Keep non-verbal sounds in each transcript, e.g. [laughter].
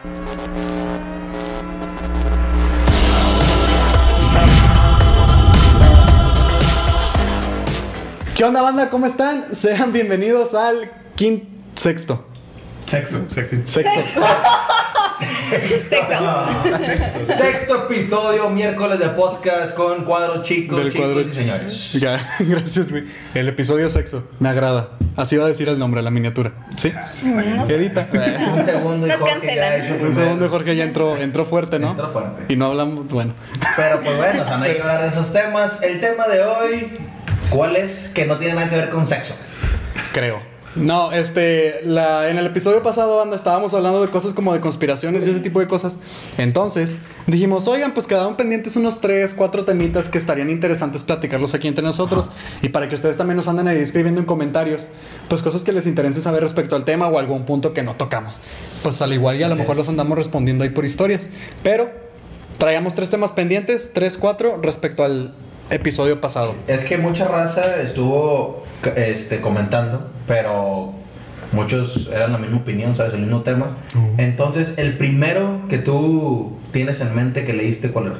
¿Qué onda, banda? ¿Cómo están? Sean bienvenidos al quinto, sexto. Sexo, sexo. [laughs] Sexto. Sexo. Sexto episodio, miércoles de podcast con cuadro chicos, Del chicos cuadro y señores. Ya, [laughs] gracias, güey. El episodio sexo. Me agrada. Así va a decir el nombre, la miniatura. ¿Sí? Edita. Un segundo y Nos Jorge cancelan. ya hizo Un primero. segundo, Jorge ya entró, entró fuerte, ¿no? Entró fuerte. Y no hablamos, bueno. Pero pues bueno, o sea, no hay que hablar de esos temas. El tema de hoy, ¿cuál es? Que no tiene nada que ver con sexo. Creo. No, este, la, en el episodio pasado, banda, estábamos hablando de cosas como de conspiraciones y ese tipo de cosas. Entonces, dijimos, oigan, pues quedaron pendientes unos 3, 4 temitas que estarían interesantes platicarlos aquí entre nosotros. Y para que ustedes también nos anden ahí escribiendo en comentarios, pues cosas que les interese saber respecto al tema o algún punto que no tocamos. Pues al igual y a lo mejor es. los andamos respondiendo ahí por historias. Pero traíamos tres temas pendientes, 3, 4 respecto al episodio pasado. Es que mucha raza estuvo este, comentando, pero muchos eran la misma opinión, ¿sabes? El mismo tema. Entonces, el primero que tú tienes en mente que leíste, ¿cuál era?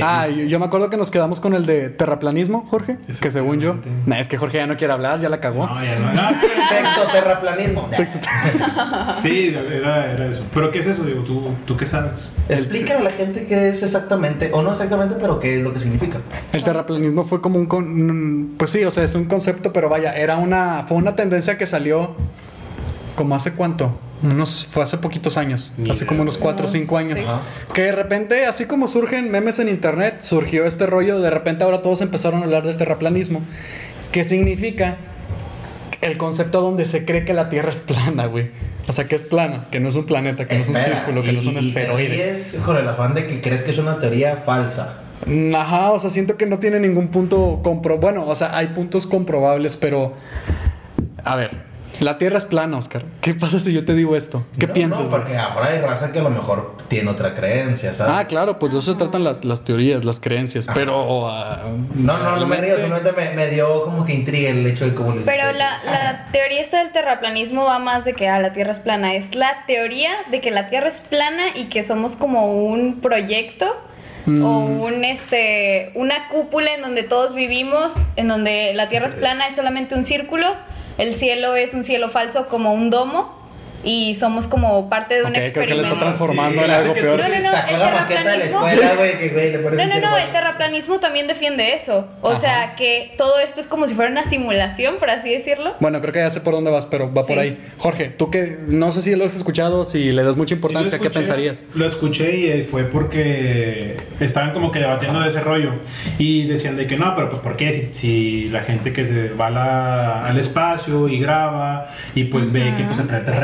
¿Qué? Ah, yo, yo me acuerdo que nos quedamos con el de terraplanismo, Jorge. Que según yo. Nah, es que Jorge ya no quiere hablar, ya la cagó. No, ya no. no, [laughs] es que- Sexo, terraplanismo. Sí, era, era eso. ¿Pero qué es eso, digo? ¿Tú, ¿Tú qué sabes? Explícale a la gente qué es exactamente, o no exactamente, pero qué es lo que significa. El terraplanismo fue como un, con- un- Pues sí, o sea, es un concepto, pero vaya, era una. Fue una tendencia que salió. Como hace cuánto? Unos, fue hace poquitos años, Ni hace idea, como unos güey. 4 o 5 años. Sí. Que de repente, así como surgen memes en internet, surgió este rollo, de repente ahora todos empezaron a hablar del terraplanismo, que significa el concepto donde se cree que la Tierra es plana, güey. O sea, que es plana, que no es un planeta, que no es un círculo, que y- no es un y- y esferoide. ríes con el afán de que crees que es una teoría falsa. Ajá, o sea, siento que no tiene ningún punto compro... Bueno, o sea, hay puntos comprobables, pero... A ver, la Tierra es plana, Oscar. ¿Qué pasa si yo te digo esto? ¿Qué No, piensas? No, porque ahora hay raza que a lo mejor tiene otra creencia, ¿sabes? Ah, claro, pues de eso se tratan las, las teorías, las creencias, pero... ah, No, no, no me río, simplemente me, me dio como que intriga el hecho de cómo Pero la teoría esta del terraplanismo va más de que ah, la Tierra es plana. Es la teoría de que la Tierra es plana y que somos como un proyecto Mm. o un este una cúpula en donde todos vivimos, en donde la Tierra es plana, es solamente un círculo, el cielo es un cielo falso como un domo y somos como parte de un Ok, creo que le experimento. está transformando Sí, en algo peor. No, no, no, Sacó el la maqueta de la terraplanismo- escuela, güey, que güey, le parece No, no, no, el terraplanismo también defiende eso. O Ajá. sea, que todo esto es como si fuera una simulación, por así decirlo. Bueno, creo que ya sé por dónde vas, pero va Sí. por ahí. Jorge, tú que no sé si lo has escuchado, si le das mucha Sí, importancia, ¿qué pensarías? Lo escuché y eh, fue porque estaban como que debatiendo de ese rollo y decían de que no, pero pues ¿por qué? Si, si la gente que va a la- al espacio y graba y pues ve que pues el planeta es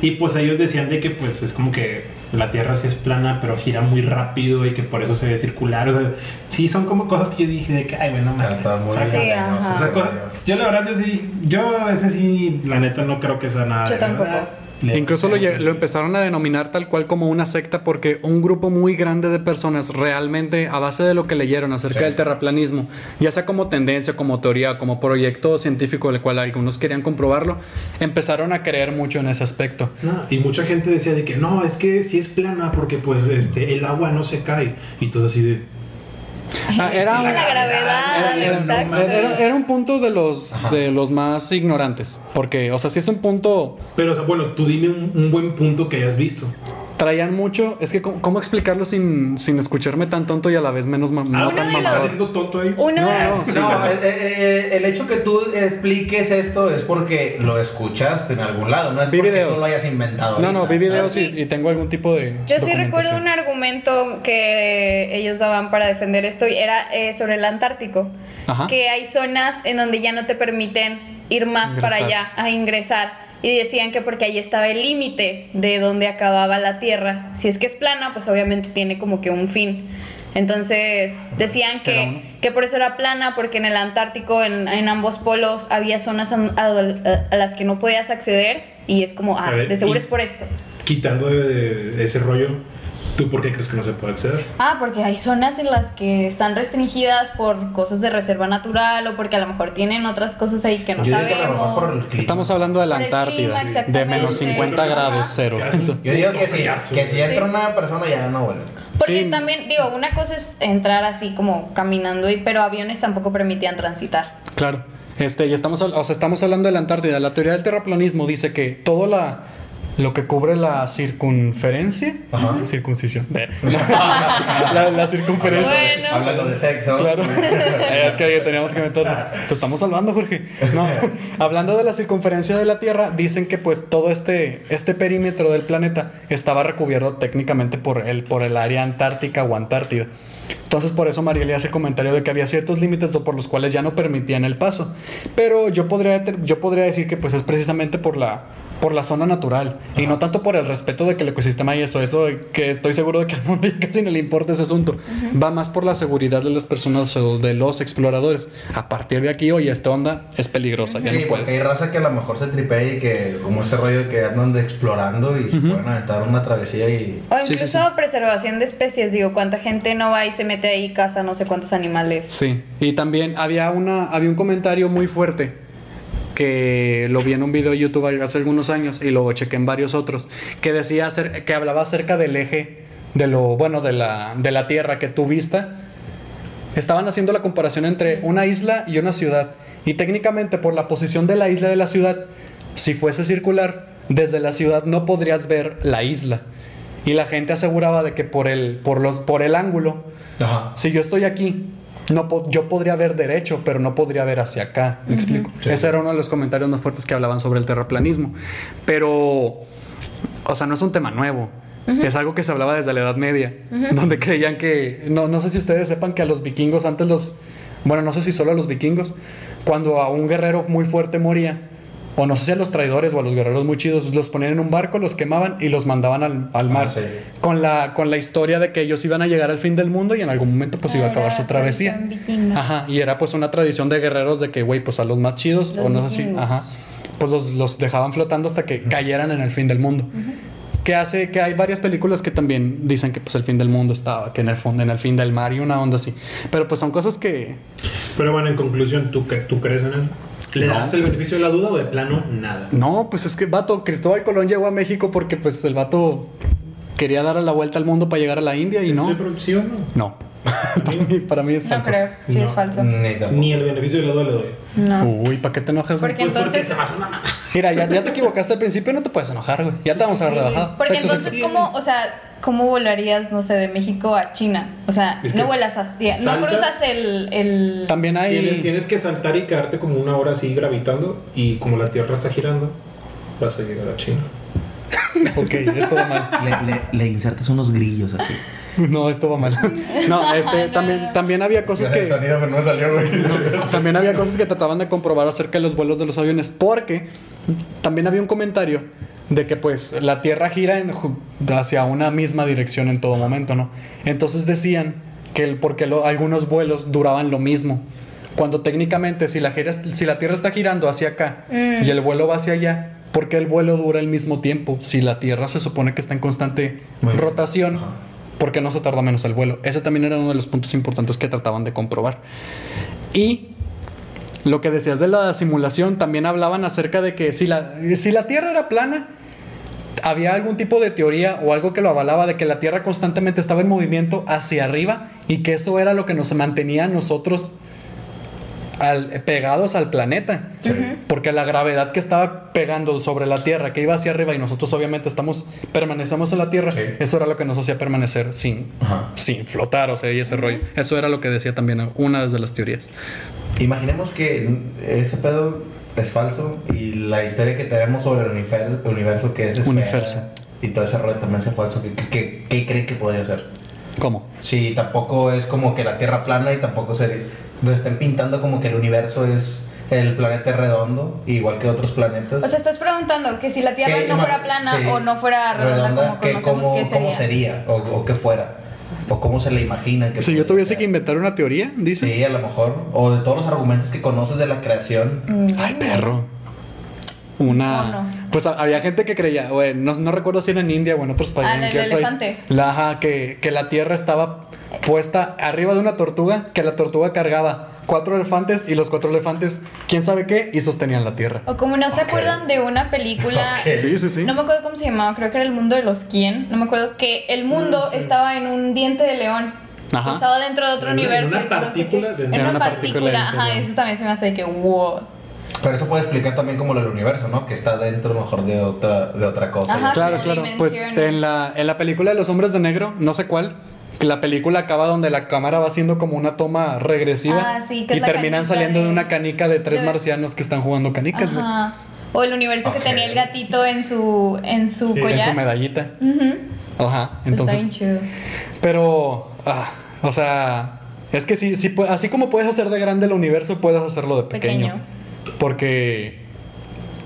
y pues ellos decían de que pues es como que la Tierra sí es plana pero gira muy rápido y que por eso se ve circular, o sea, sí son como cosas que yo dije de que ay bueno, Está, mames, está yo la verdad, yo sí, yo ese sí, la neta no creo que sea nada. Yo de tampoco. verdad. Le- Incluso lo, empezaron a denominar tal cual como una secta porque un grupo muy grande de personas realmente a base de lo que leyeron acerca Sí. del terraplanismo, ya sea como tendencia, como teoría, como proyecto científico el cual algunos querían comprobarlo, empezaron a creer mucho en ese aspecto. No, y mucha gente decía de que no, es que sí es plana porque pues este el agua no se cae. Y todo así de. Ah, era, Sí, la gravedad, era- exacto. era- era un punto de los, Ajá. de los más ignorantes, porque, o sea, si es un punto Pero, o sea, bueno, tú dime un, un buen punto que hayas visto. Traían mucho, es que cómo, cómo explicarlo sin, sin escucharme tan tonto y a la vez menos ma- no Ah, tan de ¿estás mamador. diciendo tonto ahí? Uno No, no, sí. No, eh, eh, eh, el hecho que tú expliques esto es porque lo escuchaste en algún lado, no es Vi porque videos. tú lo hayas inventado. No, no, ahorita, vi videos ¿sabes? y, y tengo algún tipo de. Yo sí recuerdo un argumento que ellos daban para defender esto y era eh, sobre el Antártico. Ajá. Que hay zonas en donde ya no te permiten ir más Ingresar. para allá a ingresar. Y decían que porque ahí estaba el límite de donde acababa la Tierra. Si es que es plana, pues obviamente tiene como que un fin. Entonces decían que, que por eso era plana, porque en el Antártico, en, en ambos polos, había zonas a, a- a las que no podías acceder. Y es como, ah, A ver, de seguro es por esto. Quitando de, de ese rollo, ¿Tú por qué crees que no se puede acceder? Ah, porque hay zonas en las que están restringidas por cosas de reserva natural o porque a lo mejor tienen otras cosas ahí que no Yo digo que a lo mejor sabemos. por el clima. Estamos hablando de la Antártida, clima, de menos exactamente. 50 grados cero. Yo digo que si, que si entra Sí. una persona ya no vuelve. Porque Sí. también, digo, una cosa es entrar así como caminando, y, pero aviones tampoco permitían transitar. Claro. Este, y estamos, o sea, estamos hablando de la Antártida. La teoría del terraplanismo dice que todo la, lo que cubre la circunferencia, Ajá. circuncisión, [laughs] la, [laughs] la circunferencia. Bueno. Hablando de sexo. Claro. [laughs] Es que teníamos que meterlo. Te estamos salvando, Jorge. No. Hablando de la circunferencia de la Tierra, dicen que pues todo este, este perímetro del planeta estaba recubierto técnicamente por el, por el área antártica o Antártida. Entonces por eso Marieli hace comentario de que había ciertos límites por los cuales ya no permitían el paso. Pero yo podría, yo podría decir que pues es precisamente por la, por la zona natural y no tanto por el respeto de que el ecosistema y eso, eso que estoy seguro de que [laughs] al mundo casi no le importa ese asunto. Va más por la seguridad de las personas o de los exploradores. A partir de aquí, oye, esta onda es peligrosa, ya Sí, no porque hay puedes. raza que a lo mejor se tripea y que como ese rollo de que andan de explorando y se pueden aventar una travesía y... O Sí, sí, incluso sí. preservación de especies, digo, cuánta gente no va y se mete ahí y caza no sé cuántos animales. Sí, y también había, una, había un comentario muy fuerte que lo vi en un video de YouTube hace algunos años y lo chequé en varios otros, que decía que hablaba acerca del eje de lo bueno de la, de la Tierra que tu vista. Estaban haciendo la comparación entre una isla y una ciudad y técnicamente por la posición de la isla de la ciudad si fuese circular desde la ciudad no podrías ver la isla. Y la gente aseguraba de que por el por los por el ángulo Ajá. si yo estoy aquí, no po- yo podría ver derecho, pero no podría ver hacia acá. ¿Me explico? Sí. Ese era uno de los comentarios más fuertes que hablaban sobre el terraplanismo. Pero, o sea, no es un tema nuevo. Es algo que se hablaba desde la Edad Media, donde creían que, no, no sé si ustedes sepan que a los vikingos antes los, bueno, no sé si solo a los vikingos, cuando a un guerrero muy fuerte moría, o no sé si a los traidores o a los guerreros muy chidos, los ponían en un barco, los quemaban y los mandaban al, al mar. sí. Con la, con la historia de que ellos iban a llegar al fin del mundo y en algún momento pues iba a acabar su travesía. Ajá, y era pues una tradición de guerreros de que, güey, pues a los más chidos, Los o no sé si, ajá, pues los, los dejaban flotando hasta que cayeran en el fin del mundo. Que hace que hay varias películas que también dicen que pues el fin del mundo estaba, que en el fondo, en el fin del mar y una onda así. Pero pues son cosas que Pero bueno, en conclusión, ¿tú, tú crees en él? ¿Le No, das el beneficio de la duda o de plano nada? No, pues es que, vato, Cristóbal Colón llegó a México porque pues el vato quería dar la vuelta al mundo para llegar a la India y no. ¿Sí, pero sí o no? No. [laughs] para, mí, para mí es No falso. creo, sí No. es falso. Ni el beneficio de la duda le doy. No. Uy, ¿para qué te enojas? Porque Pues porque entonces, se me hace una mamá. Mira, ya, ya te equivocaste al principio, no te puedes enojar, güey. Ya te vamos a dar de bajada. porque Sexo, entonces sexo. cómo, o sea, cómo volarías, no sé, de México a China? O sea, Es que no vuelas hacia, no cruzas el, el También hay. Tienes, tienes que saltar y quedarte como una hora así gravitando y como la Tierra está girando, vas a llegar a China. [laughs] Ok, esto va mal. Le, le, le insertas unos grillos aquí. [laughs] No, esto va mal. [laughs] No, este, también, también había cosas que. sonido pero no salió, güey. También había cosas que trataban de comprobar acerca de los vuelos de los aviones, porque también había un comentario de que pues la Tierra gira en hacia una misma dirección en todo momento, ¿no? Entonces decían que el, porque lo- algunos vuelos duraban lo mismo. Cuando técnicamente si la, gira- si la Tierra está girando hacia acá y el vuelo va hacia allá, ¿por qué el vuelo dura el mismo tiempo? Si la Tierra se supone que está en constante Muy rotación. ¿por qué no se tarda menos el vuelo? Ese también era uno de los puntos importantes que trataban de comprobar. Y lo que decías de la simulación, también hablaban acerca de que si la, si la Tierra era plana, había algún tipo de teoría o algo que lo avalaba de que la Tierra constantemente estaba en movimiento hacia arriba y que eso era lo que nos mantenía a nosotros al- pegados al planeta. Porque la gravedad que estaba pegando sobre la Tierra, que iba hacia arriba y nosotros obviamente estamos, permanecemos en la Tierra, Sí. eso era lo que nos hacía permanecer sin, Ajá. sin flotar, o sea, y ese rollo. Eso era lo que decía también una de las teorías. Imaginemos que ese pedo es falso y la historia que tenemos sobre el univer- universo que es esfera Universo. y todo ese rollo también sea falso. ¿Qué, qué, qué- qué creen que podría ser? ¿Cómo? Si tampoco es como que la Tierra plana y tampoco se lo estén pintando como que el universo es el planeta redondo, igual que otros planetas. O sea, estás preguntando que si la Tierra ¿Qué no fuera plana sí, o no fuera redonda, ¿qué- como conocemos cómo, que cómo sería. sería? O, o qué fuera. O cómo se le imagina que Si yo tuviese que inventar una teoría, dices. Sí, a lo mejor. O de todos los argumentos que conoces de la creación. Mm, Ay, perro. una... Pues había gente que creía, güey, no, no recuerdo si era en India o en otros países. Ah, en el qué país. elefante. La, ajá, que, que la tierra estaba puesta arriba de una tortuga, que la tortuga cargaba cuatro elefantes y los cuatro elefantes, quién sabe qué, y sostenían la tierra. O como no se Ok. acuerdan de una película. [laughs] Ok. Sí, sí, sí. No me acuerdo cómo se llamaba, creo que era el mundo de los quién. No me acuerdo que el mundo estaba en un diente de león. Ajá. Estaba dentro de otro En una- en universo. una que no sé partícula qué. de- En una una partícula partícula. Ajá, eso también se me hace de que wow. Pero eso puede explicar también como lo del universo, ¿no? Que está dentro mejor de otra, de otra cosa. Ajá. Claro, claro. Pues en la, en la película de los hombres de negro, no sé cuál, que la película acaba donde la cámara va haciendo como una toma regresiva Ah, sí, que y terminan saliendo de... de- una canica de tres de- marcianos que están jugando canicas, güey. Ajá. O el universo que tenía el gatito en su, en su Sí, su En collar. su medallita. Ujú. Ajá. Está bien Entonces, chido. pero, ah, o sea, es que sí, sí, así como puedes hacer de grande el universo, puedes hacerlo de pequeño. Pequeño. Porque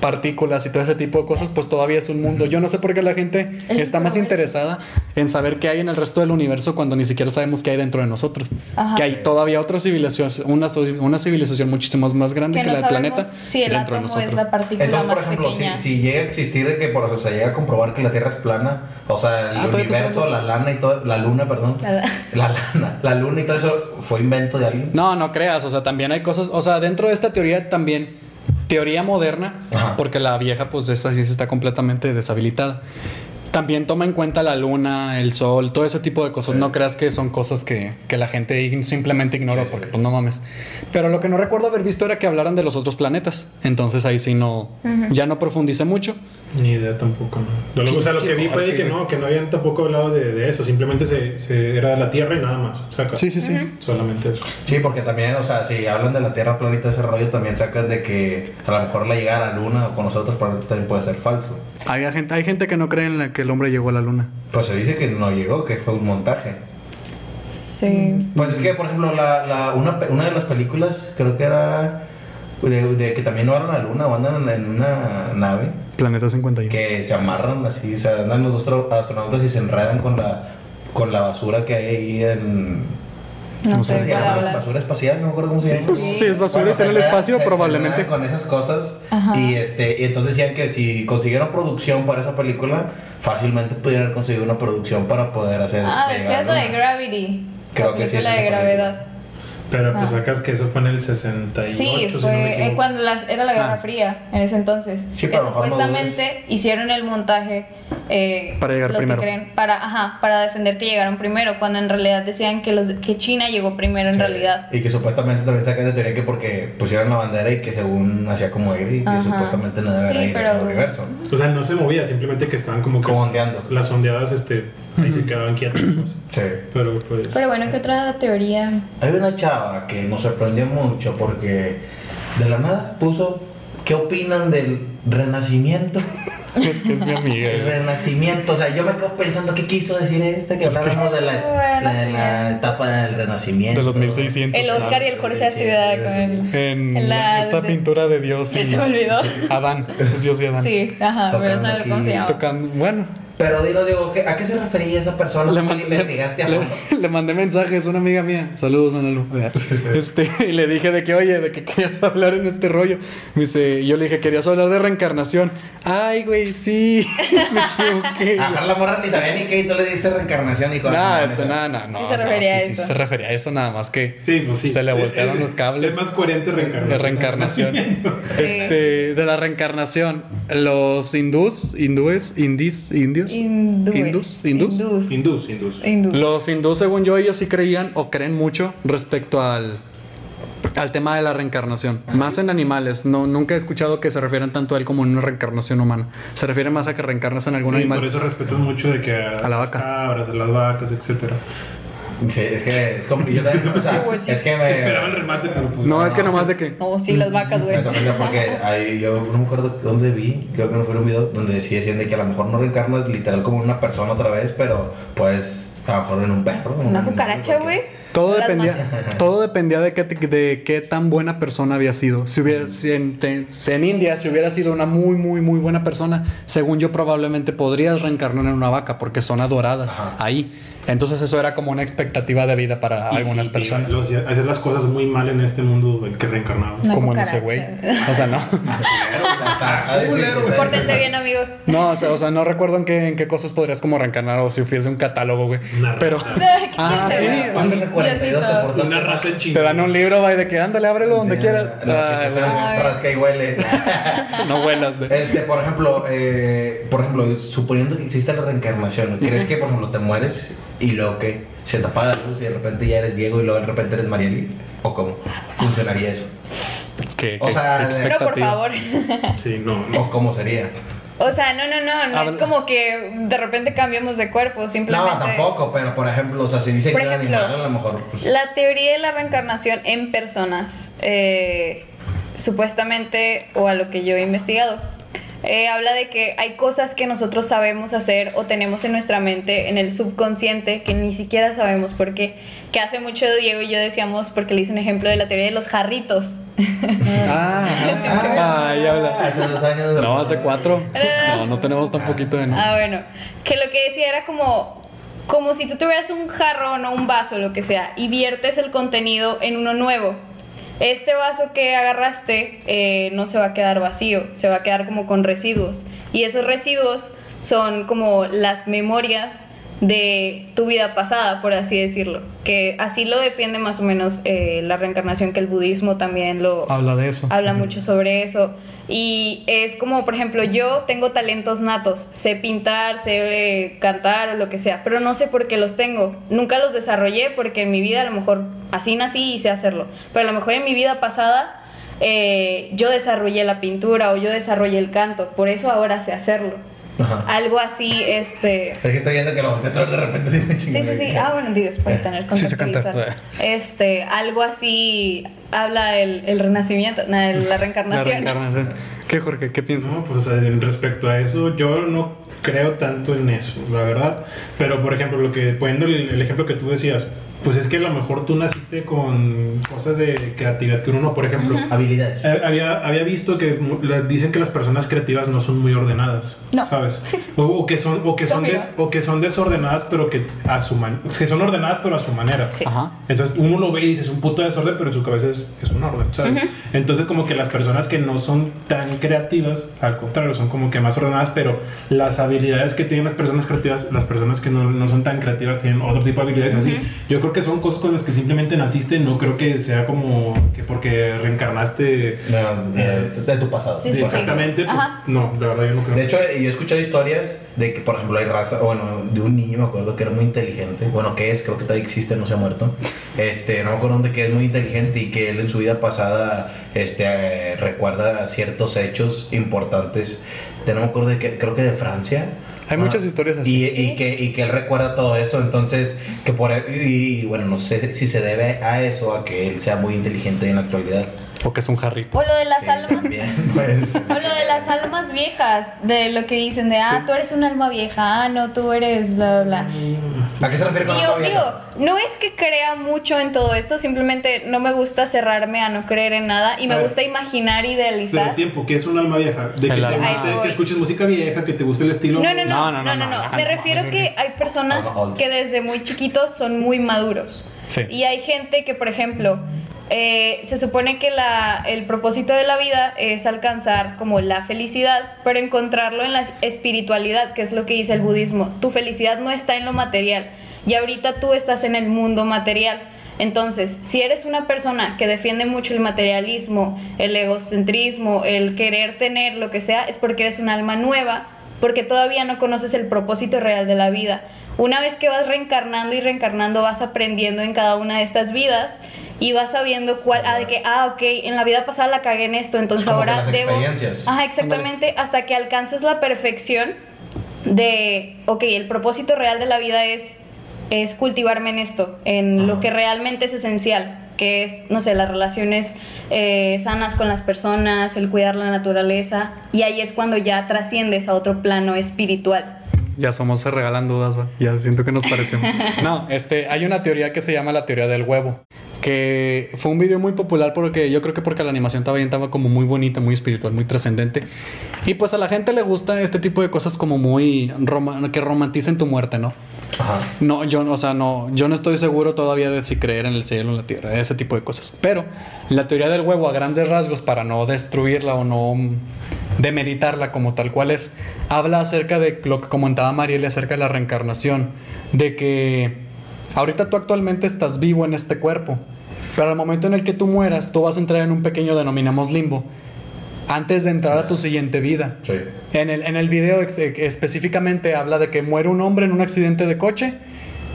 partículas y todo ese tipo de cosas, pues todavía es un mundo. Yo no sé por qué la gente El está más interesada en saber qué hay en el resto del universo cuando ni siquiera sabemos qué hay dentro de nosotros. Ajá. Que hay todavía otra civilización, una, una civilización muchísimo más grande Que que, no la del planeta si el dentro de nosotros. es la partícula Entonces, por ejemplo, si, llega a existir de que por, o sea, llega a comprobar que la Tierra es plana, o sea, el Ah, universo, la lana y todo, la luna, perdón, La- la lana, la luna y todo eso fue invento de alguien. No, no creas, o sea, también hay cosas, o sea, dentro de esta teoría también, teoría moderna, Ajá. porque la vieja, pues esta ciencia está completamente deshabilitada. También toma en cuenta la luna, el sol, todo ese tipo de cosas. No creas que son cosas que, que la gente simplemente ignora, porque pues no mames. Pero lo que no recuerdo haber visto era que hablaran de los otros planetas. Entonces ahí sí no, ya no profundicé mucho. Ni idea tampoco, ¿no? Lo, o sea, lo que vi fue de que no, que no habían tampoco hablado de, de eso, simplemente se, se- era de la Tierra y nada más. Sea, Sí, sí, sí. Solamente eso. Sí, porque también, o sea, si hablan de la Tierra todo ese rollo, también sacan de que a lo mejor la llegada a la luna o con los otros planetas también puede ser falso. Hay gente, hay gente que no cree en la que el hombre llegó a la luna. Pues se dice que no llegó, que fue un montaje. Sí. Pues es que, por ejemplo, la, la- una, pe- una de las películas, creo que era de, de que también no van a la luna o andan en, una nave Planeta 51. que se amarran así, o sea, andan los dos astro- astronautas y se enredan con la, con la basura que hay ahí en... No, No sé sé ¿Cómo se llama? Basura espacial, no me acuerdo cómo se llama. Pues sí, es basura Bueno, y está en se el espacio, se- probablemente. con esas cosas Ajá. y este y entonces decían que si consiguieron producción para esa película fácilmente pudieran haber conseguido una producción para poder hacer Ah, llegar decías de. Gravity. Creo la que sí, de es la película. Pero pues Ah. sacas que eso fue en el 68, Sí, si no me fue eh, cuando la- era la Guerra Ah. Fría en ese entonces. Sí, que mejor no supuestamente hicieron el montaje eh, Para llegar los que primero. creen- para, ajá, para defender que llegaron primero, cuando en realidad decían que los que China llegó primero en Sí. realidad. Y que supuestamente también sacan de teoría que porque pusieron la bandera y que según hacía como aire y que Ajá. supuestamente no debe haber Sí, aire pero- en el universo. O sea, no se movía, simplemente que estaban como que Como ondeando. las ondeadas este, ahí se quedaban quietas. [clears throat] pues. Sí. Pero pues. Pero bueno, ¿qué otra teoría? Hay una chava que nos sorprendió mucho porque de la nada puso ¿qué opinan del renacimiento? [laughs] Es que es mi amiga. El renacimiento, o sea, yo me quedo pensando qué quiso decir este, que habláramos de la, [laughs] la- de la etapa del renacimiento. De los 1600. El Oscar y el Jorge Aciudad con el... En En la- esta pintura de Dios y se me olvidó. Adán. Es Dios y Adán. Sí, ajá, pero Tocando no sé cómo se llama. Tocando. Bueno, Pero dinos, digo, ¿qué- ¿a qué se refería esa persona? le, ¿Tú man- que investigaste a [laughs] le- mandé mensajes a una amiga mía. Saludos, Analu. [laughs] Este, y le dije de que, oye, de que querías [laughs] hablar en este rollo. Me dice, yo le dije, querías hablar de reencarnación. Ay, güey, sí. Me equivoqué. Ajá, la morra ni sabía ni qué y tú le diste reencarnación, hijo. Nah, No, este, eso- nada, nada, no. Sí se no, refería a sí, sí eso. se refería a eso nada más que Sí, pues sí. se le voltearon es- los cables. Es más coherente reencarnar. de reencarnación. Sí. Este, de la reencarnación. Los hindús, hindúes, indis, indios. Hindúes. Hindús, hindús. Hindús. Hindús. Los hindús, según yo, ellos sí creían o creen mucho respecto al, al tema de la reencarnación. Más en animales. No, nunca he escuchado que se refieran tanto a él como en una reencarnación humana. Se refiere más a que reencarnas en algún Sí, animal. por eso respetan mucho de que a, A la vaca. cabras, a las vacas, etcétera. Sí, es que es como. Yo también, o sea, Sí, güey, sí. es que me. Esperaba el remate, pero pues. No, es que nomás de que. Oh, sí, las vacas, güey. Me sorprendió porque ahí yo no me acuerdo dónde vi, creo que no fue un video donde sí decían de que a lo mejor no reencarnas literal como una persona otra vez, pero pues a lo mejor en un perro. Una cucaracha, güey. Todo dependía, [laughs] todo dependía de qué, de qué tan buena persona había sido. Si, hubiera, si en, si en India, si hubiera sido una muy, muy, muy buena persona, según yo probablemente podrías reencarnar en una vaca porque son adoradas Ajá. ahí. Entonces eso era como una expectativa de vida para Y algunas sí, personas. lo hacía- hacer las cosas muy mal en este mundo el que reencarnaba. Una como en ese güey. O sea, no. [laughs] Pórtense bien, amigos. No, o sea, o sea, no recuerdo en qué, en qué cosas podrías como reencarnar o si hubiese un catálogo, güey. Pero... [laughs] Ah, sí. Ándale, 42 te Una rata Te dan un libro, güey, de que ándale, ábrelo donde Sí, quieras. rasca y huele. [laughs] no huelas. De... Este, por ejemplo, eh, por ejemplo, suponiendo que existe la reencarnación, ¿crees que, por ejemplo, te mueres y luego que se te apaga la luz y de repente ya eres Diego y luego de repente eres Marieli? ¿O cómo funcionaría eso? ¿Qué, O sea, qué No, por favor. [laughs] Sí, no, no. ¿O cómo sería? O sea, no, no, no, no Habla- es como que de repente cambiamos de cuerpo, simplemente. No, tampoco, pero por ejemplo, o sea, si dice que era animal, a lo mejor. Pues, La teoría de la reencarnación en personas, eh, supuestamente, o a lo que yo he investigado, eh, habla de que hay cosas que nosotros sabemos hacer o tenemos en nuestra mente, en el subconsciente, que ni siquiera sabemos por qué. Que hace mucho Diego y yo decíamos, porque le hice un ejemplo de la teoría de los jarritos. Ah, [laughs] ah, ahí habla. Hace dos años. No, hace cuatro. [laughs] No, no tenemos tan poquito de Ah, bueno, que lo que decía era como, como si tú tuvieras un jarrón o un vaso, lo que sea, y viertes el contenido en uno nuevo. Este vaso que agarraste eh, no se va a quedar vacío, se va a quedar como con residuos. Y esos residuos son como las memorias de tu vida pasada, por así decirlo. Que así lo defiende más o menos eh, la reencarnación, que el budismo también lo, Habla de eso. habla mucho sobre eso. Y es como, por ejemplo, yo tengo talentos natos, sé pintar, sé eh, cantar o lo que sea, pero no sé por qué los tengo. Nunca los desarrollé porque en mi vida a lo mejor así nací y sé hacerlo. Pero a lo mejor en mi vida pasada eh, yo desarrollé la pintura o yo desarrollé el canto, por eso ahora sé hacerlo. Ajá. Algo así, este... Es que estoy viendo que lo de repente sí me Sí, sí, sí. Ah, bueno, digo, es para tener Sí, se contexto canta. visual. Este, algo así habla el, el renacimiento, no, el- la [laughs] La reencarnación. reencarnación. ¿Qué, Jorge? ¿Qué piensas? No, pues en respecto a eso, yo no creo tanto en eso, la verdad. Pero por ejemplo, lo que poniendo el, el ejemplo que tú decías, pues es que a lo mejor tú naciste con cosas de creatividad que uno no, por ejemplo. Habilidades. eh, Había, había visto que dicen que las personas creativas no son muy ordenadas, No. ¿sabes? [laughs] O, o que son, o, que son des- o que son desordenadas, pero que a su man- que son ordenadas, pero a su manera. Sí. Ajá. Entonces uno lo ve y dice es un puto desorden, pero en su cabeza es, es un orden, ¿sabes? Entonces como que las personas que no son tan creativas, al contrario, son como que más ordenadas, pero las habilidades que tienen las personas creativas, las personas que no, no son tan creativas tienen otro tipo de habilidades así. Yo creo que son cosas con las que simplemente naciste, no creo que sea como que porque reencarnaste... De, de- de tu pasado. Sí, sí, sí. Exactamente, pues, no, la verdad yo no creo. De hecho, yo he escuchado historias de que, por ejemplo, hay raza, bueno, de un niño, me acuerdo que era muy inteligente. Bueno, que es, creo que todavía existe, no se ha muerto. Este, no me acuerdo de que es muy inteligente y que él en su vida pasada, este, eh, recuerda ciertos hechos importantes. De, no me acuerdo de que, creo que de Francia. Hay Ah, muchas historias así. Y, y que, y que él recuerda todo eso, entonces, que por y, y, bueno, no sé si se debe a eso, a que él sea muy inteligente en la actualidad. O que es un jarrito. O lo de las Sí, almas. también, pues. O lo de las almas viejas, de lo que dicen de, ah, tú eres un alma vieja, ah, no, tú eres bla, bla, bla. ¿A qué se refiere con Y yo digo, no es que crea mucho en todo esto, simplemente no me gusta cerrarme a no creer en nada y me gusta imaginar, Pero idealizar. tiempo, que es un alma vieja? De que, El te guste- que escuches música vieja, que te guste el estilo... No, no, no, No, no, no, no, no, no, no, Me no, refiero que hay personas que desde muy chiquitos son muy maduros. Sí. Y hay gente que, por ejemplo, eh, se supone que el propósito de la vida es alcanzar como la felicidad, pero encontrarlo en la espiritualidad, que es lo que dice el budismo. Tu felicidad no está en lo material. Y ahorita tú estás en el mundo material. Entonces, si eres una persona que defiende mucho el materialismo, el egocentrismo, el querer tener lo que sea, es porque eres un alma nueva, porque todavía no conoces el propósito real de la vida. Una vez que vas reencarnando y reencarnando, vas aprendiendo en cada una de estas vidas y vas sabiendo cuál, ah, de que, ah, ok, en la vida pasada la cagué en esto, entonces ahora las debo... experiencias. Ajá, exactamente, hasta que alcances la perfección de, ok, el propósito real de la vida es, es cultivarme en esto, en lo Ajá. que realmente es esencial, que es, no sé, las relaciones eh, sanas con las personas, el cuidar la naturaleza, y ahí es cuando ya trasciendes a otro plano espiritual. ya somos se regalan dudas, ya siento que nos parecemos. [laughs] No, este, hay una teoría que se llama la teoría del huevo, que fue un video muy popular porque yo creo que porque la animación estaba bien, estaba como muy bonita, muy espiritual, muy trascendente. Y pues a la gente le gusta este tipo de cosas como muy roma- que romanticen tu muerte, ¿no? Ajá. No, yo, no- o sea, no, yo no estoy seguro todavía de si creer en el cielo o en la tierra, ese tipo de cosas. Pero la teoría del huevo, a grandes rasgos, para no destruirla o no demeritarla como tal cual es, habla acerca de lo que comentaba Marielle acerca de la reencarnación, de que ahorita tú actualmente estás vivo en este cuerpo, pero al momento en el que tú mueras, tú vas a entrar en un pequeño, denominamos limbo, antes de entrar a tu siguiente vida. Sí. En el, en el video específicamente habla de que muere un hombre en un accidente de coche,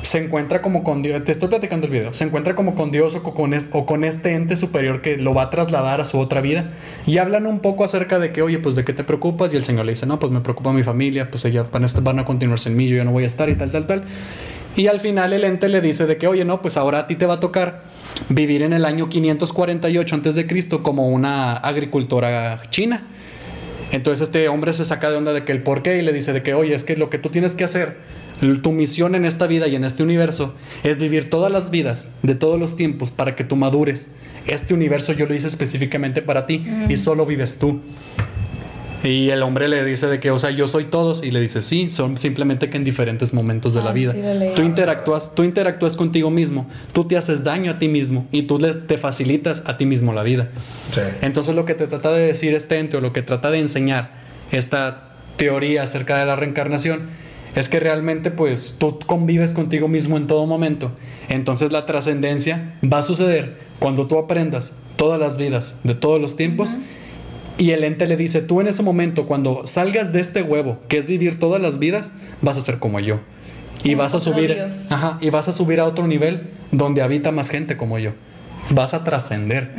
se encuentra como con Dios, te estoy platicando el video, se encuentra como con Dios o co- con, es- o con este ente superior que lo va a trasladar a su otra vida y hablan un poco acerca de que, oye, pues de qué te preocupas y el Señor le dice, no, pues me preocupa mi familia, pues ella van a, estar- van a continuar sin mí, yo ya no voy a estar y tal, tal, tal. Y al final el ente le dice de que, oye, no, pues ahora a ti te va a tocar vivir en el año 548 antes de Cristo como una agricultora china. Entonces este hombre se saca de onda de que el por qué y le dice de que, oye, es que lo que tú tienes que hacer, tu misión en esta vida y en este universo, es vivir todas las vidas de todos los tiempos para que tú madures. Este universo yo lo hice específicamente para ti y solo vives tú. Y el hombre le dice de que, o sea, yo soy todos. Y le dice, sí, son simplemente que en diferentes momentos de la Ah, vida. sí. Tú interactúas, tú interactúas contigo mismo, tú te haces daño a ti mismo y tú le- te facilitas a ti mismo la vida. Sí. Entonces lo que te trata de decir este ente o lo que trata de enseñar esta teoría acerca de la reencarnación es que realmente pues tú convives contigo mismo en todo momento. Entonces la trascendencia va a suceder cuando tú aprendas todas las vidas de todos los tiempos y el ente le dice, tú en ese momento cuando salgas de este huevo, que es vivir todas las vidas, vas a ser como yo. Y vas a subir, Dios. ajá, y vas a subir a otro nivel donde habita más gente como yo. Vas a trascender.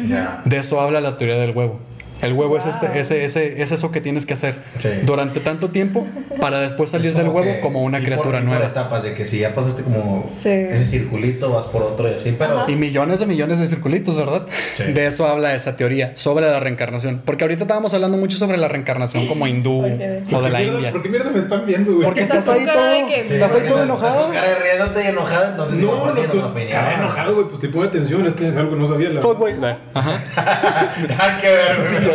De eso habla la teoría del huevo. El huevo es, este, Wow. ese, ese, es eso que tienes que hacer Sí. durante tanto tiempo para después salir del huevo que como una por- criatura por nueva. etapas de que si ya pasaste como Sí. ese circulito, vas por otro y así, pero. Ajá. Y millones de millones de circulitos, ¿verdad? Sí. De eso habla esa teoría, sobre la reencarnación. Porque ahorita estábamos hablando mucho sobre la reencarnación como hindú o de la mierda- India. ¿Por qué mierda me están viendo, güey? Porque Estás estás ahí todo, que- estás ahí todo enojado. riéndote y enojado, entonces No, no, no, enojado, güey. Pues te pone atención, es que es algo que no sabía. La... Fuckboy. Ajá. [laughs] Nada que ver, güey.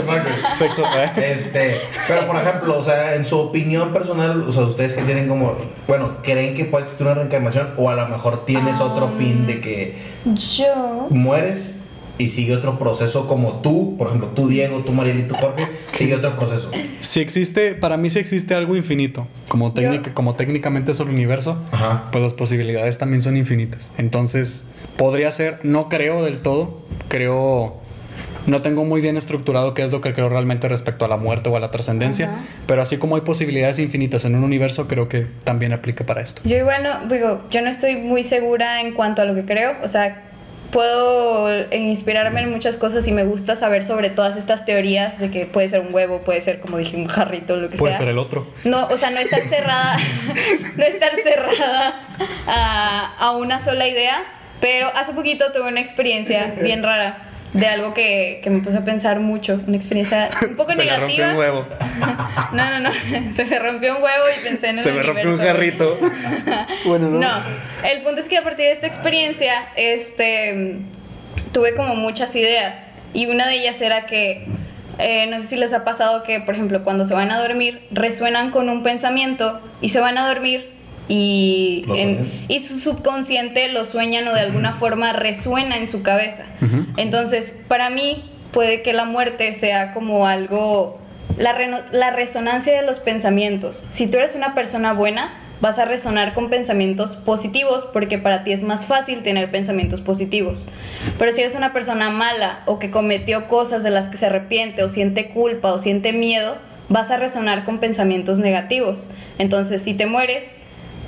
Sexo. ¿eh? Este, pero por ejemplo, o sea, en su opinión personal, o sea, ustedes que tienen como, bueno, ¿creen que puede existir una reencarnación? O a lo mejor tienes otro Ah. fin de que Yo. mueres y sigue otro proceso como tú, por ejemplo, tú Diego, tú Mariel y tú Jorge, sigue otro proceso. Si existe, para mí si existe algo infinito, como, técnica, como técnicamente es el universo, Ajá. pues las posibilidades también son infinitas. Entonces, podría ser, no creo del todo, creo, no tengo muy bien estructurado qué es lo que creo realmente respecto a la muerte o a la trascendencia, Ajá. pero así como hay posibilidades infinitas en un universo, creo que también aplica para esto. Yo igual no, digo, yo no estoy muy segura en cuanto a lo que creo, o sea, puedo eh, inspirarme en muchas cosas y me gusta saber sobre todas estas teorías de que puede ser un huevo, puede ser como dije un jarrito, lo que Puede sea. ser el otro. No, o sea, no estar cerrada, [laughs] no estar cerrada a, a una sola idea, pero hace poquito tuve una experiencia bien rara de algo que, que me puse a pensar mucho, una experiencia un poco [laughs] Se le rompió negativa. un huevo. [laughs] No, no, no, [laughs] se me rompió un huevo y pensé en el Se me rompió un jarrito. bueno, No, el punto es que a partir de esta experiencia, este, tuve como muchas ideas y una de ellas era que, eh, no sé si les ha pasado que, por ejemplo, cuando se van a dormir, resuenan con un pensamiento y se van a dormir y, en- y su subconsciente lo sueñan o de alguna forma resuena en su cabeza. Entonces, para mí, puede que la muerte sea como algo, la, la resonancia de los pensamientos. Si tú eres una persona buena, vas a resonar con pensamientos positivos porque para ti es más fácil tener pensamientos positivos. Pero si eres una persona mala o que cometió cosas de las que se arrepiente o siente culpa o siente miedo, vas a resonar con pensamientos negativos. Entonces, si te mueres,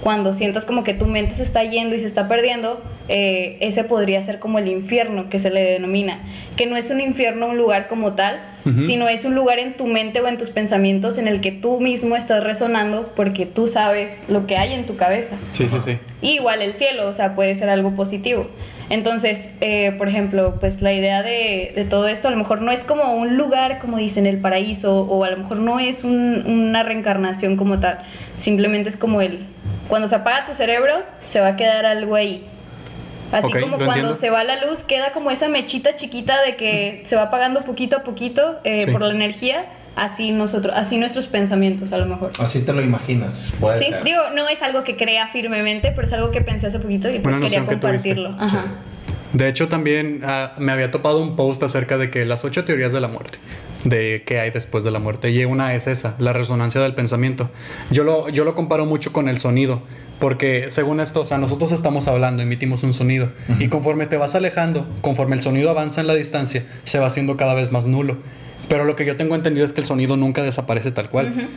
cuando sientas como que tu mente se está yendo y se está perdiendo, eh, ese podría ser como el infierno que se le denomina, que no es un infierno un lugar como tal, Ujú. sino es un lugar en tu mente o en tus pensamientos en el que tú mismo estás resonando porque tú sabes lo que hay en tu cabeza. Sí, sí, sí. Y igual el cielo, o sea, puede ser algo positivo. Entonces, eh, por ejemplo, pues la idea de, de todo esto a lo mejor no es como un lugar, como dicen, el paraíso, o a lo mejor no es un- una reencarnación como tal. Simplemente es como el. Cuando se apaga tu cerebro, se va a quedar algo ahí. Así como cuando entiendo. se va la luz, queda como esa mechita chiquita de que se va apagando poquito a poquito eh, Sí. por la energía. Así nosotros, así nuestros pensamientos a lo mejor. Así te lo imaginas. Puede Sí, ser. digo, no es algo que crea firmemente, pero es algo que pensé hace poquito y pues quería que compartirlo. De hecho, también ah, me había topado un post acerca de que las ocho teorías de la muerte, de qué hay después de la muerte, y una es esa, la resonancia del pensamiento. Yo lo, yo lo comparo mucho con el sonido, porque según esto, o sea, nosotros estamos hablando, emitimos un sonido, y conforme te vas alejando, conforme el sonido avanza en la distancia, se va haciendo cada vez más nulo. Pero lo que yo tengo entendido es que el sonido nunca desaparece tal cual.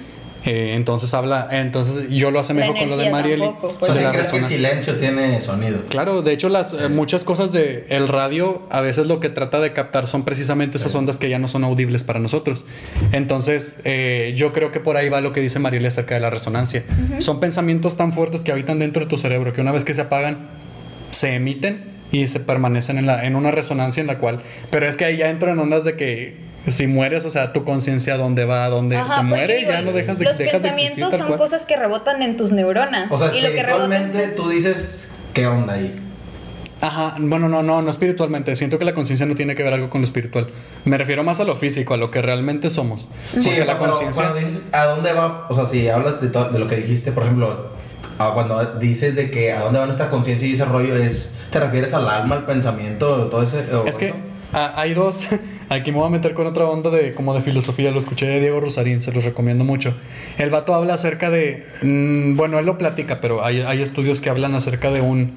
Eh, entonces habla, entonces yo lo asemejo con lo de Marieli. tampoco, O pues. sea, de ¿sí la crees que el silencio tiene sonido? Claro, de hecho las eh, muchas cosas de el radio a veces lo que trata de captar son precisamente esas ondas que ya no son audibles para nosotros. Entonces eh, yo creo que por ahí va lo que dice Mariela acerca de la resonancia. Son pensamientos tan fuertes que habitan dentro de tu cerebro que una vez que se apagan se emiten y se permanecen en, la, en una resonancia en la cual... Pero es que ahí ya entro en ondas de que si mueres, o sea, tu conciencia a dónde va, a dónde Ajá, se muere, digo, ya no dejas de, Los dejas de existir pensamientos son cual. cosas que rebotan en tus neuronas. O sea, y lo que tus- tú dices, ¿qué onda ahí? Ajá, bueno, no, no, no espiritualmente. Siento que la conciencia no tiene que ver algo con lo espiritual. Me refiero más a lo físico, a lo que realmente somos. Sí, Porque la pero conciencia. cuando dices a dónde va, o sea, si hablas de, to- de lo que dijiste, por ejemplo, a cuando dices de que a dónde va nuestra conciencia y ese rollo es, ¿te refieres al alma, al pensamiento, todo ese? o Es que eso? ah, hay dos. Aquí me voy a meter con otra onda de como de filosofía. Lo escuché de Diego Rosarín, se los recomiendo mucho. El vato habla acerca de. mm, bueno, él lo platica, pero hay, hay estudios que hablan acerca de un,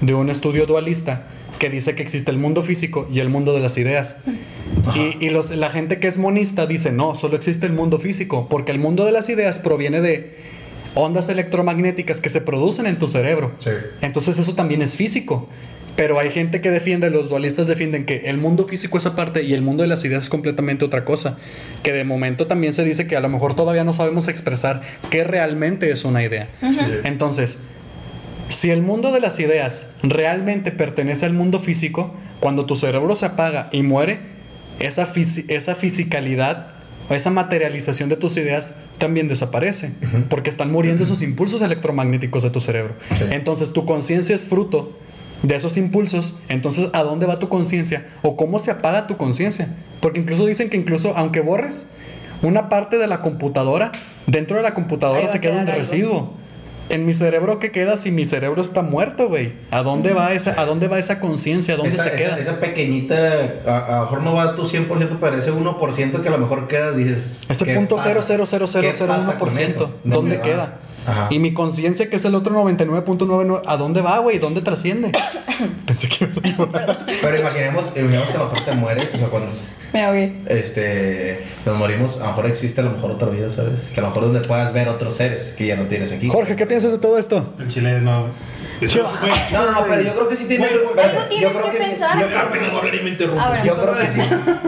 de un estudio dualista que dice que existe el mundo físico y el mundo de las ideas. Y, y los, la gente que es monista dice, no, solo existe el mundo físico, porque el mundo de las ideas proviene de ondas electromagnéticas que se producen en tu cerebro. Sí. Entonces eso también es físico. Pero hay gente que defiende, los dualistas defienden que el mundo físico es aparte y el mundo de las ideas es completamente otra cosa. Que de momento también se dice que a lo mejor todavía no sabemos expresar qué realmente es una idea. Entonces, si el mundo de las ideas realmente pertenece al mundo físico, cuando tu cerebro se apaga y muere, esa, fisi- esa fisicalidad o esa materialización de tus ideas también desaparece, porque están muriendo esos impulsos electromagnéticos de tu cerebro. Entonces tu conciencia es fruto de esos impulsos, entonces ¿a dónde va tu conciencia? ¿O cómo se apaga tu conciencia? Porque incluso dicen que incluso aunque borres una parte de la computadora, dentro de la computadora se queda un residuo. En mi cerebro, ¿qué queda si mi cerebro está muerto, güey? ¿A dónde va esa, a dónde va esa conciencia? ¿A dónde esa, se esa- queda? esa pequeñita, a, a lo mejor no va a tu 100%, pero ese 1% que a lo mejor queda, dices. Ese ¿qué punto pasa? cero cero cero cero ¿Qué cero pasa uno por con ciento. eso? ¿Dónde va? queda? Ajá. Y mi conciencia, que es el otro 99.99, ¿a dónde va, güey? ¿Dónde trasciende? [coughs] Pensé que ibas a llorar. Pero imaginemos, imaginemos que a lo mejor te mueres, o sea, cuando Me ahogué. este, nos morimos, a lo mejor existe a lo mejor otra vida, ¿sabes? Que a lo mejor donde puedas ver otros seres que ya no tienes aquí. Jorge, ¿qué piensas de todo esto? El chile no. Eso, güey, No, no, no, pero yo creo que sí tienes. Espérate, tienes yo creo que sí- pensar. yo creo apenas que- hablar y me interrumpo. Bueno. Yo creo que sí.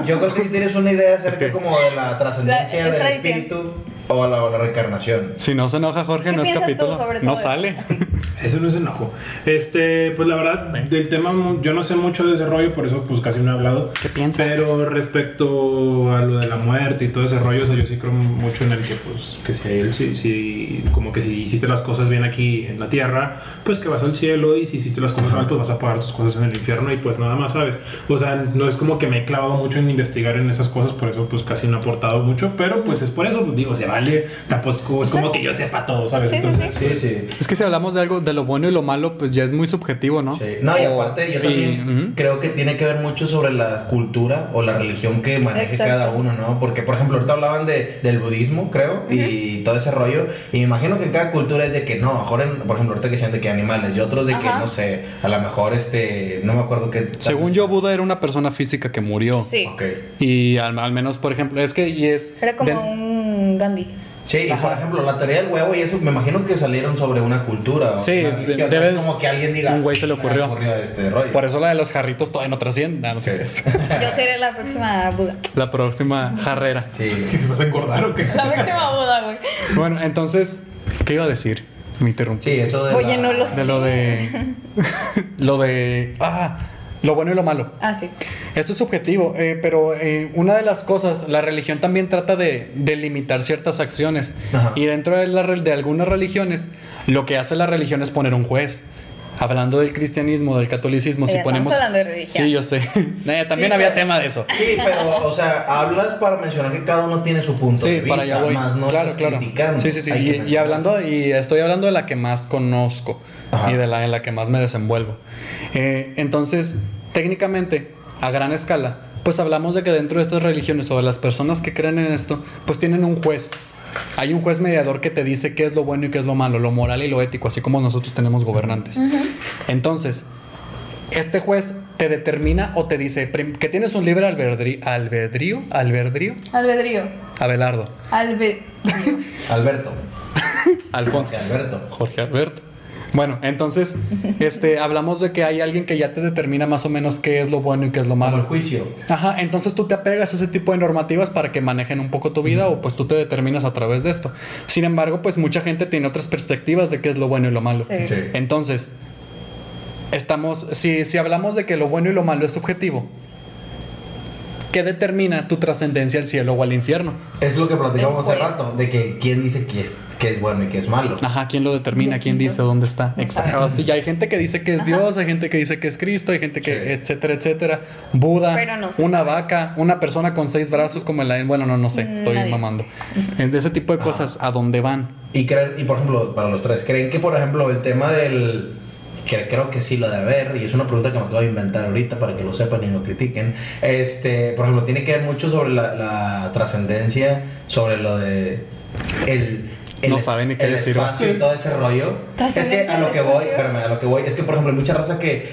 Yo creo que sí tienes una idea acerca que- como de la trascendencia La- es del tradición. espíritu o la, o la reencarnación. Si no se enoja Jorge, ¿Qué no es piensas tú capítulo. sobre no todo sale. esto? Eso no es enojo. Este, pues la verdad, del tema yo no sé mucho de ese rollo, por eso pues casi no he hablado. ¿Qué piensas? Pero respecto a lo de la muerte y todo ese rollo, o sea, yo sí creo mucho en el que pues que si él si, si- como que si hiciste las cosas bien aquí en la tierra, pues que vas al cielo y si hiciste las cosas mal, pues vas a pagar tus cosas en el infierno y pues nada más, ¿sabes? O sea, no es como que me he clavado mucho en investigar en esas cosas, por eso pues casi no he aportado mucho, pero pues es por eso, pues digo, se vale, tampoco es como que yo sepa todo, ¿sabes? Sí, sí, Entonces, Sí, pues, sí. Es que si hablamos de algo de lo bueno y lo malo, pues ya es muy subjetivo, ¿no? Sí. No, y aparte yo y- también ujú. creo que tiene que ver mucho sobre la cultura o la religión que maneje Exacto. cada uno, ¿no? Porque, por ejemplo, ahorita hablaban de, del budismo, creo, y todo ese rollo. Y me imagino que en cada cultura es de que no, mejor, en- por ejemplo, ahorita que sean de que animales y otros de que, Ajá. no sé, a lo mejor, este, no me acuerdo qué. Según yo, Buda era una persona física que murió. Sí. Ok. Y al, al menos, por ejemplo, es que y es. Era como de- un Gandhi. Sí, y por ejemplo, la teoría del huevo y eso, me imagino que salieron sobre una cultura. o Sí, una religión. debe- es como que alguien diga. un güey se le "Me ocurrió". este rollo. Por eso la de los jarritos todavía no trasciende. Ah, no sé Sí. es. [laughs] Yo seré la próxima Buda. La próxima jarrera. Sí. [laughs] ¿Se vas a engordar o qué? La próxima Buda, güey. Bueno, entonces, ¿qué iba a decir? Me interrumpiste. Sí, eso de. Oye, la- no lo De lo de. [laughs] lo de. Ah, lo bueno y lo malo. Ah, sí. Esto es subjetivo, eh, pero eh, una de las cosas, la religión también trata de, de limitar ciertas acciones. Ajá. Y dentro de, la de algunas religiones, lo que hace la religión es poner un juez. Hablando del cristianismo, del catolicismo, si estamos ponemos. hablando de religión. Sí, yo sé. [laughs] También Sí, había pero- tema de eso. Sí, pero, o sea, hablas para mencionar que cada uno tiene su punto de Sí, vista, para allá voy. más no claro, estás claro. criticando. Sí, sí, sí. Y, hablando, y estoy hablando de la que más conozco Ajá. y de la en la que más me desenvuelvo. Eh, entonces, técnicamente, a gran escala, pues hablamos de que dentro de estas religiones o de las personas que creen en esto, pues tienen un juez. Hay un juez mediador que te dice qué es lo bueno y qué es lo malo, lo moral y lo ético, así como nosotros tenemos gobernantes. Entonces, este juez te determina o te dice que tienes un libre albedrío, albedrío, albedrío, Albedrío. Abelardo. Alberto. [laughs] Alfonso. Jorge Alberto. Jorge Alberto. Bueno, entonces, [laughs] este, hablamos de que hay alguien que ya te determina más o menos qué es lo bueno y qué es lo Como el malo. juicio. Ajá, entonces tú te apegas a ese tipo de normativas para que manejen un poco tu vida o pues tú te determinas a través de esto. Sin embargo, pues mucha gente tiene otras perspectivas de qué es lo bueno y lo malo. Sí. Sí. Entonces, estamos, si, si hablamos de que lo bueno y lo malo es subjetivo, ¿qué determina tu trascendencia al cielo o al infierno? Es lo que platicamos hace juez. rato, de que quién dice que es, que es bueno y que es malo. Ajá, ¿quién lo determina? ¿Quién dice dónde está? Exacto. Sí, ya hay gente que dice que es Dios, hay gente que dice que es Cristo, hay gente que, Sí. etcétera, etcétera. Buda, no una sabe. vaca, una persona con seis brazos como la... Bueno, no, no sé, estoy Nadie mamando. De ese tipo de cosas, ¿a dónde van? Y creen, y por ejemplo, para los tres, ¿creen que por ejemplo el tema del que creo que sí lo de haber, y es una pregunta que me acabo de inventar ahorita para que lo sepan y lo critiquen. Este, por ejemplo, tiene que ver mucho sobre la, la trascendencia, sobre lo de el, el, No saben ni qué el decir. espacio y todo ese rollo. Es que ¿Trascendencia a lo que voy, espérame, a lo que voy, es que por ejemplo hay mucha raza que,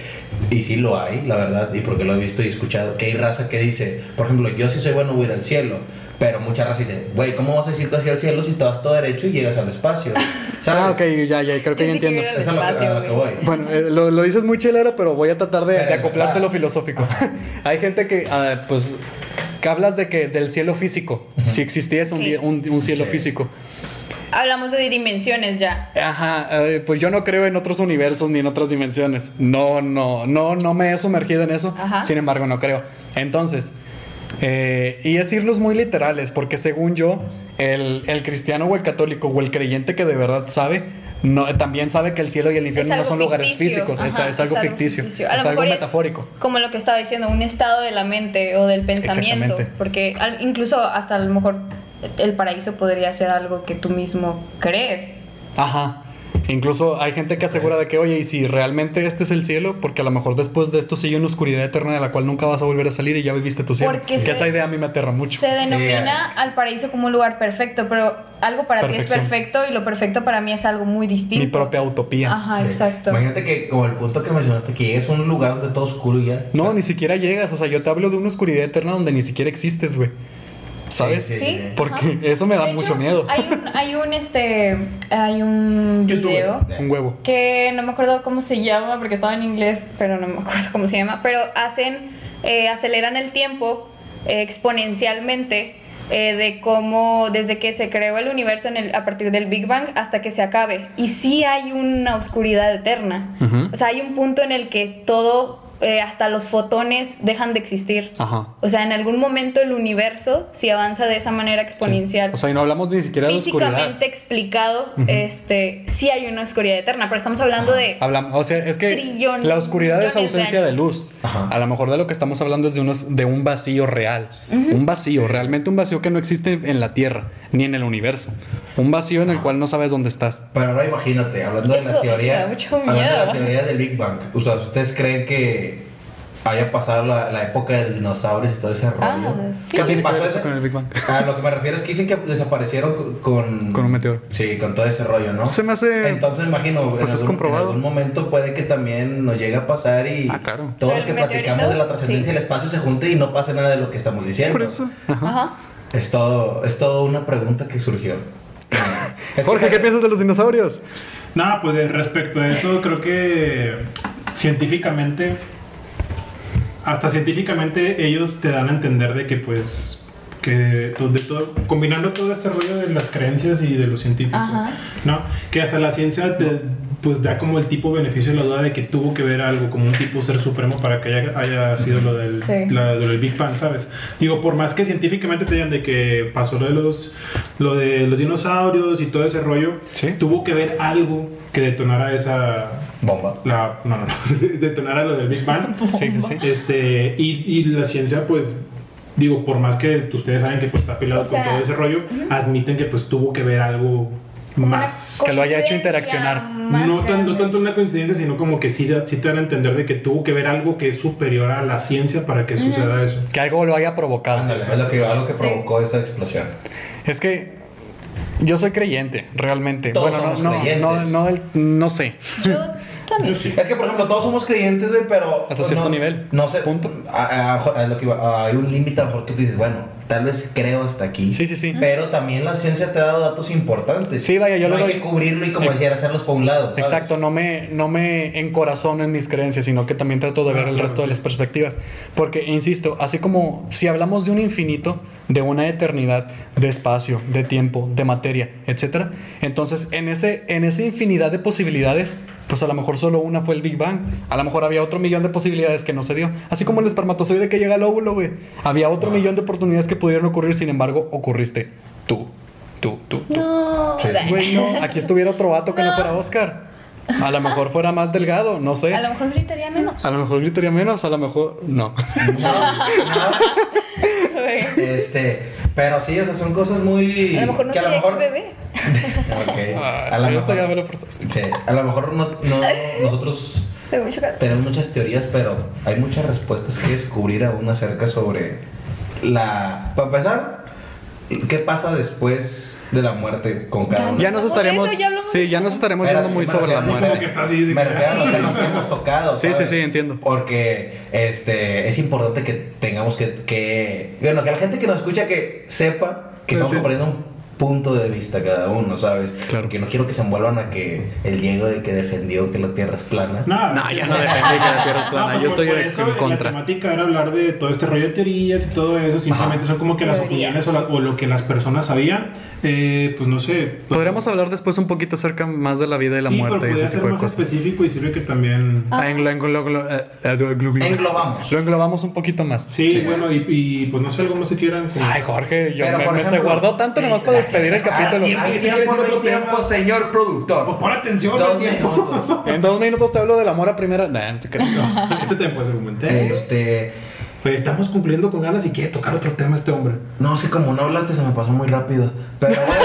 y sí lo hay, la verdad, y porque lo he visto y escuchado, que hay raza que dice, por ejemplo, yo sí soy bueno, voy a ir al cielo. Pero mucha raza dice, güey, ¿cómo vas a decir que hacia el cielo si te vas todo derecho y llegas al espacio? [laughs] ¿Sabes? Ah, ok, ya, ya, creo que ya entiendo. Eso es a lo que, a espacio, lo que voy. Bueno, eh, lo, lo dices muy chelero, pero voy a tratar de, de acoplarte lo filosófico. [laughs] Hay gente que, ah, pues, que hablas de que del cielo físico, si existiese un, un, un cielo Sí. físico. Hablamos de dimensiones ya. Ajá, eh, pues yo no creo en otros universos ni en otras dimensiones. No, no, no, no me he sumergido en eso. Ajá. Sin embargo, no creo. Entonces, eh, y es irnos muy literales, porque según yo, el, el cristiano o el católico o el creyente que de verdad sabe, no, también sabe que el cielo y el infierno no son lugares físicos, es- algo ficticio, es algo metafórico. como lo que estaba diciendo, un estado de la mente o del pensamiento. Porque al- incluso hasta a lo mejor el paraíso podría ser algo que tú mismo crees. Ajá. Incluso hay gente que asegura de que, oye, y si realmente este es el cielo, porque a lo mejor después de esto sigue una oscuridad eterna de la cual nunca vas a volver a salir y ya viviste tu cielo. Porque que se- esa idea a mí me aterra mucho. Se denomina Sí, al paraíso como un lugar perfecto, pero algo para ti es perfecto y lo perfecto para mí es algo muy distinto. Mi propia utopía. Ajá, Sí. exacto. Imagínate que como el punto que mencionaste, que a un lugar donde todo oscuro y ya. No, ni siquiera llegas. O sea, yo te hablo de una oscuridad eterna donde ni siquiera existes, güey. ¿Sabes? Sí, Sí. Porque ajá. eso me da mucho miedo. Hay un, hay un este, hay un YouTube. video Un huevo. que no me acuerdo cómo se llama porque estaba en inglés, pero no me acuerdo cómo se llama, pero hacen, eh, aceleran el tiempo eh, exponencialmente eh, de cómo desde que se creó el universo en el- a partir del Big Bang hasta que se acabe. Y sí hay una oscuridad eterna. O sea, hay un punto en el que todo, eh, hasta los fotones dejan de existir. Ajá. O sea, en algún momento el universo, si avanza de esa manera exponencial, O sea, y no hablamos ni siquiera de oscuridad. físicamente explicado, este, sí hay una oscuridad eterna, pero estamos hablando de Hablamos, o sea, es que Trillones, la oscuridad es de ausencia de, luz. Ajá. A lo mejor de lo que estamos hablando es de, unos, de un vacío real. Un vacío, realmente un vacío que no existe en la Tierra ni en el universo. Un vacío en el cual no sabes dónde estás. Pero ahora imagínate, hablando de Eso- la eso teoría. hablando de la teoría del Big Bang. O sea, ¿ustedes creen que haya pasado la, la época de los dinosaurios y todo ese rollo? Ah, sí. ¿Qué Sí, tiene pasó eso con el Big Bang? [laughs] A lo que me refiero es que dicen que desaparecieron co- con... Con un meteoro. Sí, con todo ese rollo, ¿no? Se me hace- Entonces imagino, Pues en, es algún, comprobado. en algún momento puede que también nos llegue a pasar y Ah, claro. todo lo ¿El que platicamos de la trascendencia Sí. del espacio se junte y no pase nada de lo que estamos diciendo. Por eso. Ajá. Ajá. Es todo, es todo una pregunta que surgió. Es [laughs] que- Jorge, ¿qué piensas de los dinosaurios? No, pues respecto a eso, creo que científicamente, hasta científicamente ellos te dan a entender de que pues que to- de todo, combinando todo este rollo de las creencias y de lo científico, Ajá. ¿no? Que hasta la ciencia te, pues da como el tipo beneficio de la duda de que tuvo que ver algo como un tipo ser supremo para que haya, haya sido lo del, Sí. la- lo del Big Bang, ¿sabes? Digo, por más que científicamente te digan de que pasó lo de los, lo de los dinosaurios y todo ese rollo, Sí. tuvo que ver algo que detonara esa... Bomba. La, no, no, no, [laughs] detonara lo del Big Bang. [laughs] Sí, sí, sí. Este, y, y la ciencia, pues, digo, por más que ustedes saben que pues, está peleado O sea, con todo ese rollo, admiten que pues tuvo que ver algo más. Que lo haya hecho interaccionar. No, tan- no tanto una coincidencia, sino como que sí, te dan a entender de que tuvo que ver algo que es superior a la ciencia para que suceda eso. Que algo lo haya provocado. Ándale, es lo que, algo que Sí. provocó esa explosión. Es que yo soy creyente, realmente. Todos bueno, no, somos no, creyentes. no, no, del- no sé. Yo también. Yo sí. Es que, por ejemplo, todos somos creyentes, güey, pero. Hasta cierto no, nivel. No sé. Punto. A, a- a lo que iba, hay un límite a lo mejor que tú dices, bueno, tal vez creo hasta aquí. Sí, sí, sí. Pero también la ciencia te ha dado datos importantes. Sí, vaya, yo no le hay doy- que cubrirlo y, como Ex- decía, hacerlos por un lado. ¿sabes? Exacto, no me, no me encorazono en mis creencias, sino que también trato de ver Ah, el resto de las perspectivas. Porque, insisto, así como si hablamos de un infinito, de una eternidad, de espacio, de tiempo, de materia, etc. Entonces, en ese, en esa infinidad de posibilidades, pues a lo mejor solo una fue el Big Bang. A lo mejor había otro millón de posibilidades que no se dio. Así como el espermatozoide que llega al óvulo, güey. Había otro millón de oportunidades que pudieron ocurrir, sin embargo, ocurriste tú, tú, tú, tú. No. Sí. Güey, no, aquí estuviera otro vato que no, No. fuera Oscar. A lo mejor fuera más delgado, no sé. A lo mejor gritaría menos. A lo mejor gritaría menos, a lo mejor no. [laughs] No, no, [laughs] este, pero sí, o sea, son cosas muy. A lo mejor no que a lo sería mejor. ex bebé. [laughs] Ah, a lo me mejor. lo. Sí, a lo mejor no, no- [laughs] nosotros tenemos muchas teorías, pero hay muchas respuestas que descubrir aún acerca sobre la. Para empezar, ¿qué pasa después de la muerte con cada uno? Ya nos estaremos. eso, ya Sí, ya nos estaremos Espérate, yendo muy sobre la muerte. está así. de Me que- refiero a los temas que hemos [laughs] tocado. Sí, sí, sí, entiendo. Porque este, es importante que tengamos que, que. Bueno, que la gente que nos escucha que sepa que estamos Sí. compartiendo un punto de vista cada uno, ¿sabes? Claro. Porque no quiero que se envuelvan a que el Diego de que defendió que la Tierra es plana. No, No, ya no depende de que la Tierra es plana. No, pues Yo estoy por eso en contra. La temática era hablar de todo este rollo de teorías y todo eso. Simplemente son como que las opiniones o, la- o lo que las personas sabían. Eh, pues no sé. Podríamos hablar después un poquito acerca más de la vida y la sí, muerte pero y ese ser tipo de más cosas. específico y sirve que también. Ah, englo- eh, eh, glu- Englobamos. Lo englobamos un poquito más. Sí, bueno, y, y, pues no sé, algo más se quieran. Ay, Jorge, yo Pero, me, por me se ejemplo, guardó tanto nomás para despedir el capítulo. tiempo. Hay ¿Qué quieres tiempo, no hay otro tiempo, señor productor. Pues pon atención Dos tiempo. minutos. En dos minutos te hablo del amor a primera. Nah, no te creas. Este tiempo se comenté. Este. Pues estamos cumpliendo con ganas y quiere tocar otro tema este hombre. No sé, como no hablaste, se me pasó muy rápido. Pero bueno,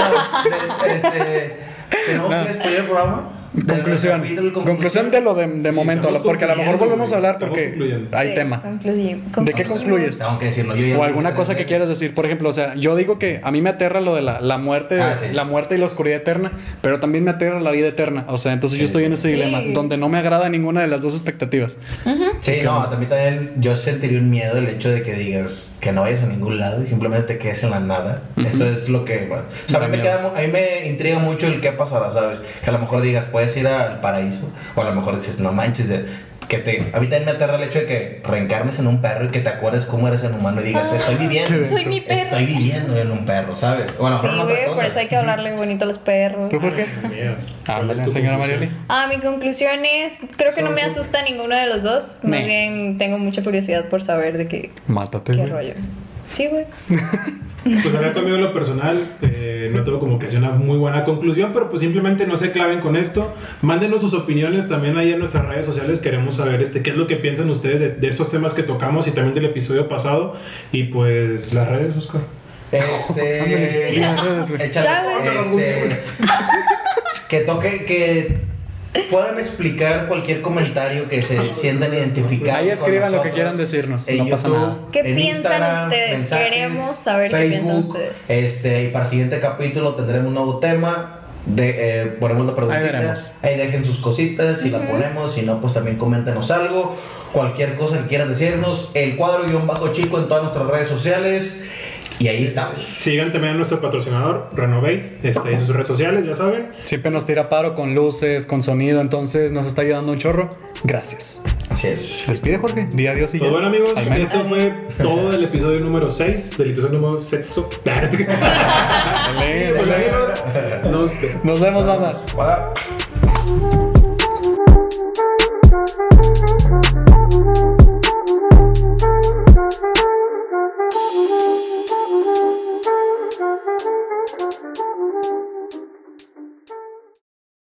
[laughs] este. ¿Tenemos No. que despedir el programa? Conclusión. Capítulo, Conclusión de lo de, de Sí, momento. Porque a lo mejor volvemos a hablar porque hay Sí, tema. ¿De qué concluyes? Tengo que decirlo yo ya O alguna cosa que quieras decir. Por ejemplo, o sea, yo digo que a mí me aterra lo de la, la muerte, Ah, sí. la muerte y la oscuridad eterna, pero también me aterra la vida eterna. O sea, entonces yo Sí. estoy en ese Sí. dilema, donde no me agrada ninguna de las dos expectativas. Sí, no, a mí también yo sentiría un miedo el hecho de que digas que no vayas a ningún lado y simplemente te quedes en la nada. Eso es lo que. Bueno, o sea, a, mí me queda a mí me intriga mucho el qué pasará, ¿sabes? Que a lo mejor digas, puedes ir al paraíso, o a lo mejor dices, no manches, de- que te. A mí también me aterra el hecho de que reencarnes en un perro y que te acuerdes cómo eres en humano y digas, Ah, estoy viviendo. Soy mi perro. Estoy viviendo en un perro, ¿sabes? O a lo Sí, mejor otra güey, por eso hay que hablarle bonito a los perros. ¿Tú por qué? Miedo. ¿Cuál Ándale, es tu señora? Marieli. Ah, mi conclusión es, creo que no me asusta ninguno de los dos. Más bien tengo mucha curiosidad por saber de qué, Mátate, qué rollo. Sí, güey. [laughs] Pues hablar conmigo en lo personal, eh, no tengo como que sea una muy buena conclusión, pero pues simplemente no se claven con esto. Mándenos sus opiniones también ahí en nuestras redes sociales. Queremos saber este, qué es lo que piensan ustedes de, de estos temas que tocamos y también del episodio pasado. Y pues las redes, Oscar. Este. [laughs] Güey. échales, este, que toque, que puedan explicar cualquier comentario que se sientan identificados. Ahí con escriban lo que quieran decirnos, en no pasa nada. ¿Qué en piensan Instagram, ustedes? Queremos saber qué piensan ustedes. Este, y para el siguiente capítulo tendremos un nuevo tema. De, eh, ponemos la preguntita. Ahí dejen sus cositas, si la ponemos, si no, pues también coméntenos algo. Cualquier cosa que quieran decirnos. El cuadro guion bajo chico en todas nuestras redes sociales. Y ahí estamos. Sigan también a nuestro patrocinador, Renovate, este, en sus redes sociales, ya saben. Siempre nos tira paro con luces, con sonido, entonces nos está ayudando un chorro. Gracias. Así es. Despide, Jorge. Día adiós y Pues ya. bueno amigos, Al menos. esto fue todo del episodio número 6, del episodio número sexo. [laughs] Pues, nos Nos vemos, banda. Hola.